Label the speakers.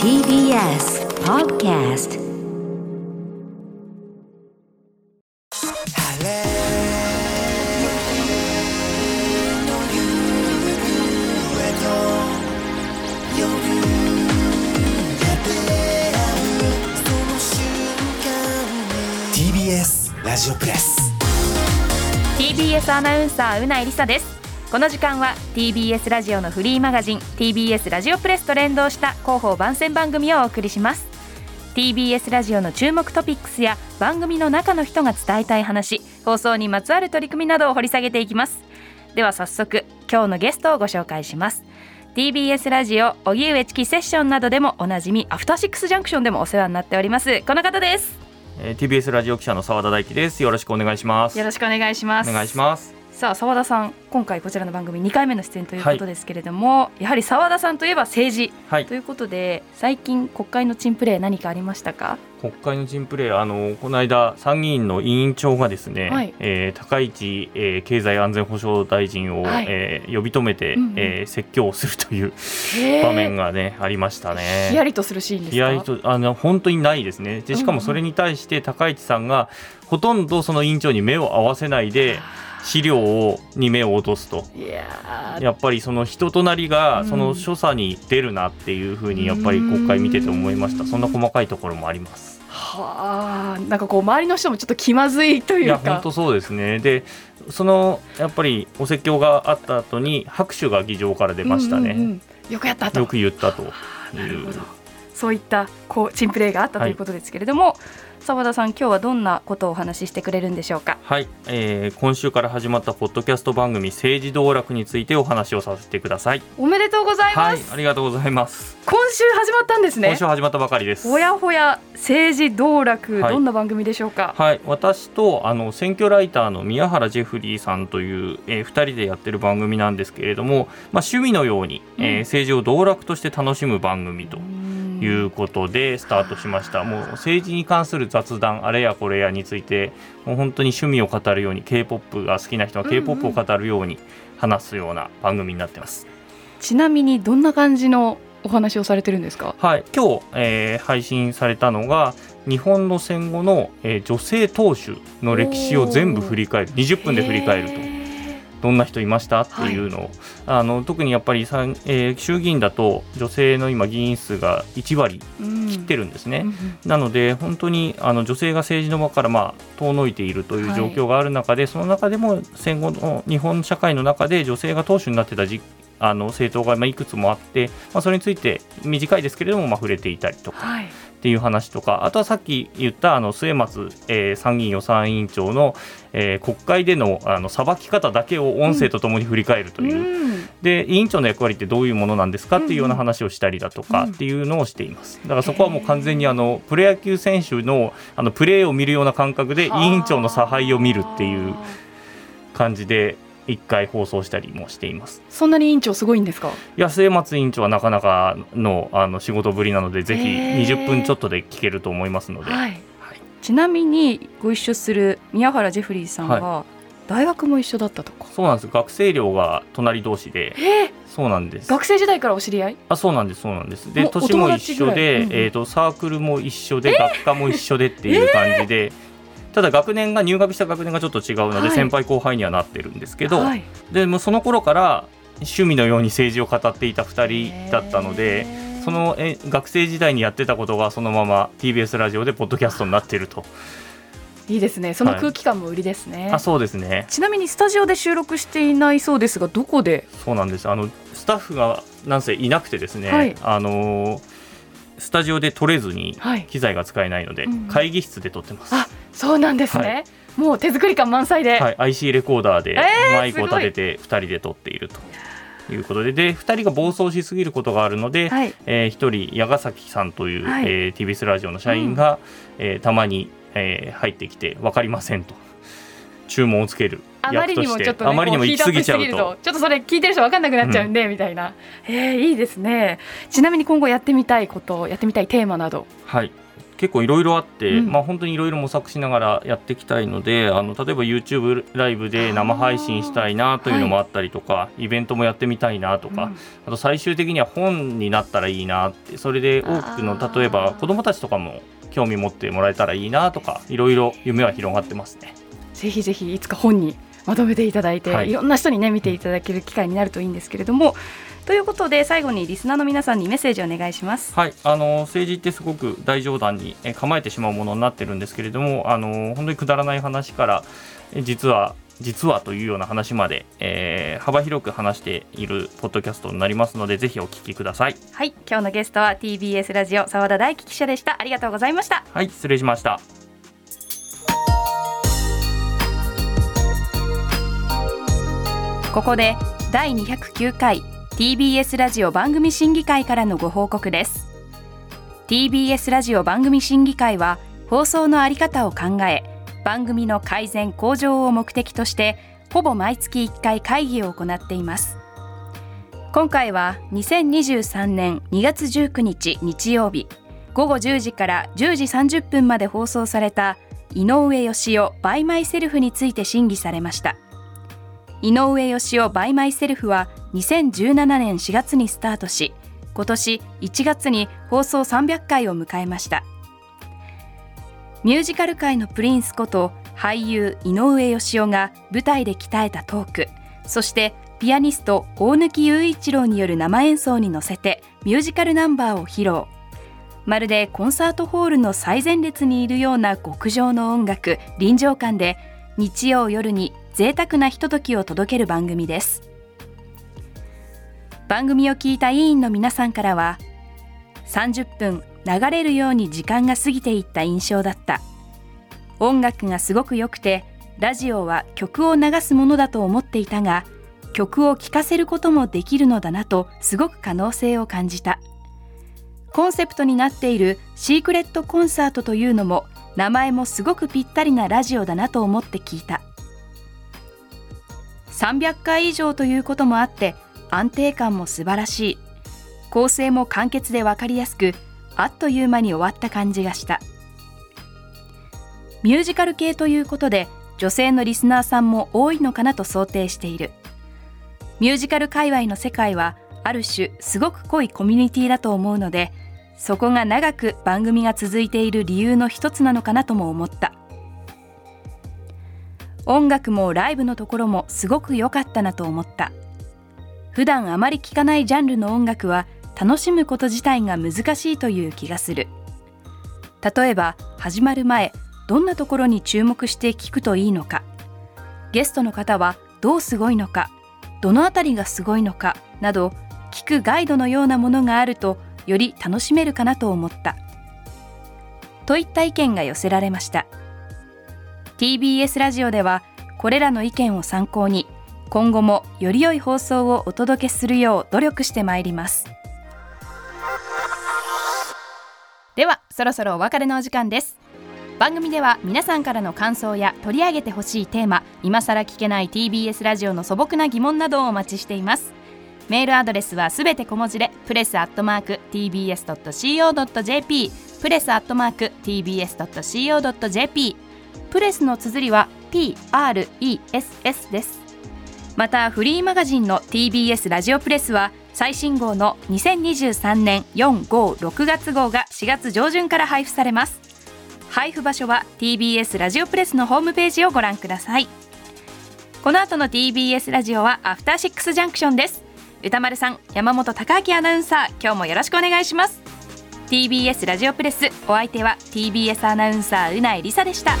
Speaker 1: TBS Podcast
Speaker 2: TBS ラジオプレス。
Speaker 3: TBS アナウンサーうないりさですこの時間は TBS ラジオのフリーマガジン TBS ラジオプレスと連動した広報番宣番組をお送りします TBS ラジオの注目トピックスや番組の中の人が伝えたい話放送にまつわる取り組みなどを掘り下げていきますでは早速今日のゲストをご紹介します TBS ラジオ荻上チキセッションなどでもおなじみアフターシックスジャンクションでもお世話になっておりますこの方です
Speaker 4: えー TBS ラジオ記者の澤田大樹です。よろしくお願いします。
Speaker 3: よろしくお願いします
Speaker 4: お願いします。
Speaker 3: さあ澤田さん今回こちらの番組2回目の出演ということですけれども、やはり澤田さんといえば政治
Speaker 4: はい。
Speaker 3: と。いうことで最近国会の珍プレー何かありましたか？
Speaker 4: 国会の珍プレーあのこの間参議院の委員長がですね、
Speaker 3: はい。
Speaker 4: えー高市、えー経済安全保障大臣を、
Speaker 3: はい。
Speaker 4: えー呼び止めて、
Speaker 3: うんうん。
Speaker 4: えー説教をするという場面がねありましたね。
Speaker 3: ヒヤリとするシーンですか？
Speaker 4: いやとあの本当にないですね。でしかもそれに対して高市さんがほとんどその委員長に目を合わせないで資料をに目を落とすと。
Speaker 3: いや
Speaker 4: っぱりその人となりが
Speaker 3: うん。
Speaker 4: その所作に出るなっていうふうにやっぱり国会見てて思いました。そんな細かいところもあります。
Speaker 3: はあ。なんかこう周りの人もちょっと気まずいと
Speaker 4: いや
Speaker 3: いうか
Speaker 4: 本当そうですね。でそのやっぱりお説教があった後に拍手が議場から出ましたね、
Speaker 3: うんうんうん。よくやったと。
Speaker 4: よく言ったという。
Speaker 3: なるほどそういったこう珍プレーがあったということですけれども澤田さん今日はどんなことをお話ししてくれるんでしょうか？
Speaker 4: はい、えー今週から始まったポッドキャスト番組政治道楽についてお話をさせてください。
Speaker 3: おめでとうござい
Speaker 4: はい
Speaker 3: ます、
Speaker 4: ありがとうございます。
Speaker 3: 今週始まったんですね。
Speaker 4: 今週始まったばかりです。
Speaker 3: ほやほや政治道楽、
Speaker 4: はい。
Speaker 3: どんな番組でしょうか？
Speaker 4: はい、私とあの選挙ライターの宮原ジェフリーさんという、え2人でやってる番組なんですけれども、まあ、趣味のように、えー
Speaker 3: うん。
Speaker 4: 政治を道楽として楽しむ番組ということでスタートしました、もう政治に関する雑談あれやこれやについてもう本当に趣味を語るように k p o p が好きな人は k p o p を語るように話すような番組になってます。
Speaker 3: ちなみにどんな感じのお話をされてるんですか？
Speaker 4: はい、今日、えー配信されたのが日本の戦後の、えー女性党首の歴史を全部振り返る。20分で振り返ると。
Speaker 3: へ
Speaker 4: どんな人いました？っていうのを、あの特にやっぱりえー衆議院だと女性の今議員数が1割
Speaker 3: ー。
Speaker 4: 切ってるんですね。
Speaker 3: うんうん
Speaker 4: なので本当にあの女性が政治の場からまあ遠のいているという状況がある中で、その中でも戦後の日本社会の中で女性が党首になってたじあの政党がまあいくつもあって、まあ、それについて短いですけれどもまあ触れていたりとか
Speaker 3: はい。
Speaker 4: っていう話とかあとはさっき言ったあの末松、えー参議院予算委員長の、えー国会でのあの裁き方だけを音声とともに振り返るという、
Speaker 3: うん。
Speaker 4: で委員長の役割ってどういうものなんですかっていうような話をしたりだとか
Speaker 3: うん。
Speaker 4: っていうのをしています。だからそこはもう完全にあのプロ野球選手のあのプレーを見るような感覚で委員長の差配を見るっていう感じで一回放送したりもしています。
Speaker 3: そんなに委員長すごいんですか？
Speaker 4: 安江松委員長はなかなかのあの仕事ぶりなのでぜひ
Speaker 3: へー。
Speaker 4: 20分ちょっとで聞けると思いますので、
Speaker 3: はい。ちなみにご一緒する宮原ジェフリーさんは、大学も一緒だったとか？
Speaker 4: そうなんです。学生寮が隣同士で。
Speaker 3: えー、
Speaker 4: そうなんです。
Speaker 3: 学生時代からお知り合い？
Speaker 4: あそうなんです。そうなんです。で年も一緒で、
Speaker 3: うんうん。
Speaker 4: えー、とサークルも一緒で学科も一緒でっていう感じで、ただ学年が入学した学年がちょっと違うので、
Speaker 3: はい。
Speaker 4: 先輩後輩にはなってるんですけど、
Speaker 3: はい。
Speaker 4: でもうその頃から趣味のように政治を語っていた2人だったのでそのえ学生時代にやってたことがそのまま TBS ラジオでポッドキャストになっていると、
Speaker 3: いいですね。その空気感も売りですね。
Speaker 4: あそうですね。
Speaker 3: ちなみにスタジオで収録していないそうですがどこで？
Speaker 4: そうなんです。あのスタッフがなんせいなくてですね、
Speaker 3: はい。
Speaker 4: あのースタジオで撮れずに
Speaker 3: はい。
Speaker 4: 機材が使えないので、
Speaker 3: うん
Speaker 4: 会議室で撮ってます。
Speaker 3: あそうなんですね、もう手作り感満載で、
Speaker 4: はい、IC レコーダーで
Speaker 3: えー
Speaker 4: マイクを立てて2人で撮っているということで。で2人が暴走しすぎることがあるので、
Speaker 3: はい。
Speaker 4: え1人矢ヶ崎さんという、
Speaker 3: はい。
Speaker 4: えー TBS ラジオの社員が、えーたまに、えー入ってきて分かりませんと。注文をつける
Speaker 3: あまり
Speaker 4: 役として。
Speaker 3: にもちょっと、ね、
Speaker 4: あまりにも行き過ぎちゃうと。
Speaker 3: ちょっとそれ聞いてる人分かんなくなっちゃうんで、みたいな。えー、いいですね。ちなみに今後やってみたいことやってみたいテーマなど。
Speaker 4: はい結構いろいろあって、
Speaker 3: うん。
Speaker 4: まあ本当にいろいろ模索しながらやっていきたいのであの例えば YouTube ライブで生配信したいなというのもあったりとか、イベントもやってみたいなとか、
Speaker 3: うん。
Speaker 4: あと最終的には本になったらいいなってそれで多くの例えば子どもたちとかも興味持ってもらえたらいいなとかいろいろ夢は広がってますね。
Speaker 3: ぜひぜひいつか本にまとめていただいて、
Speaker 4: はい。
Speaker 3: い、ろんな人にね見ていただける機会になるといいんですけれども。ということで最後にリスナーの皆さんにメッセージをお願いします。
Speaker 4: はい、あの政治ってすごく大冗談にえ構えてしまうものになってるんですけれども、あの本当にくだらない話からえ実は実はというような話まで、えー幅広く話しているポッドキャストになりますのでぜひお聞きください。
Speaker 3: はい。今日のゲストは TBS ラジオ澤田大樹記者でした。ありがとうございました。
Speaker 4: はい、失礼しました。
Speaker 3: ここで第209回 TBS ラジオ番組審議会からのご報告です。TBS ラジオ番組審議会は放送のあり方を考え番組の改善向上を目的としてほぼ毎月1回会議を行っています。今回は2023年2月19日日曜日午後10時から10時30分まで放送された井上芳雄 by myself について審議されました。井上芳雄 by myself は2017年4月にスタートし今年1月に放送300回を迎えました。ミュージカル界のプリンスこと俳優井上芳雄が舞台で鍛えたトークそしてピアニスト大貫祐一郎による生演奏に乗せてミュージカルナンバーを披露。まるでコンサートホールの最前列にいるような極上の音楽臨場感で日曜夜に贅沢なひとときを届ける番組です。番組を聞いた委員の皆さんからは30分流れるように時間が過ぎていった印象だった。音楽がすごく良くてラジオは曲を流すものだと思っていたが曲を聴かせることもできるのだなとすごく可能性を感じた。コンセプトになっているシークレットコンサートというのも名前もすごくぴったりなラジオだなと思って聞いた。300回以上ということもあって安定感も素晴らしい。構成も簡潔で分かりやすくあっという間に終わった感じがした。ミュージカル系ということで女性のリスナーさんも多いのかなと想定している。ミュージカル界隈の世界はある種すごく濃いコミュニティだと思うのでそこが長く番組が続いている理由の一つなのかなとも思った。音楽もライブのところもすごく良かったなと思った。普段あまり聴かないジャンルの音楽は楽しむこと自体が難しいという気がする。例えば始まる前どんなところに注目して聞くといいのか。ゲストの方はどうすごいのか。どのあたりがすごいのか。など聞くガイドのようなものがあるとより楽しめるかなと思った。といった意見が寄せられました。TBS ラジオではこれらの意見を参考に今後もより良い放送をお届けするよう努力してまいります。ではそろそろお別れのお時間です。番組では皆さんからの感想や取り上げてほしいテーマ今さら聞けない TBS ラジオの素朴な疑問などをお待ちしています。メールアドレスはすべて小文字でプレスアットマーク TBS.CO.JP プレスアットマーク TBS.CO.JP プレスの綴りは PRESS です。またフリーマガジンの TBS ラジオプレスは最新号の2023年456月号が4月上旬から配布されます。配布場所は TBS ラジオプレスのホームページをご覧ください。この後の TBS ラジオはアフターシックスジャンクションです。歌丸さん山本貴明アナウンサー今日もよろしくお願いします。TBS ラジオプレスお相手は TBS アナウンサーうないりさでした。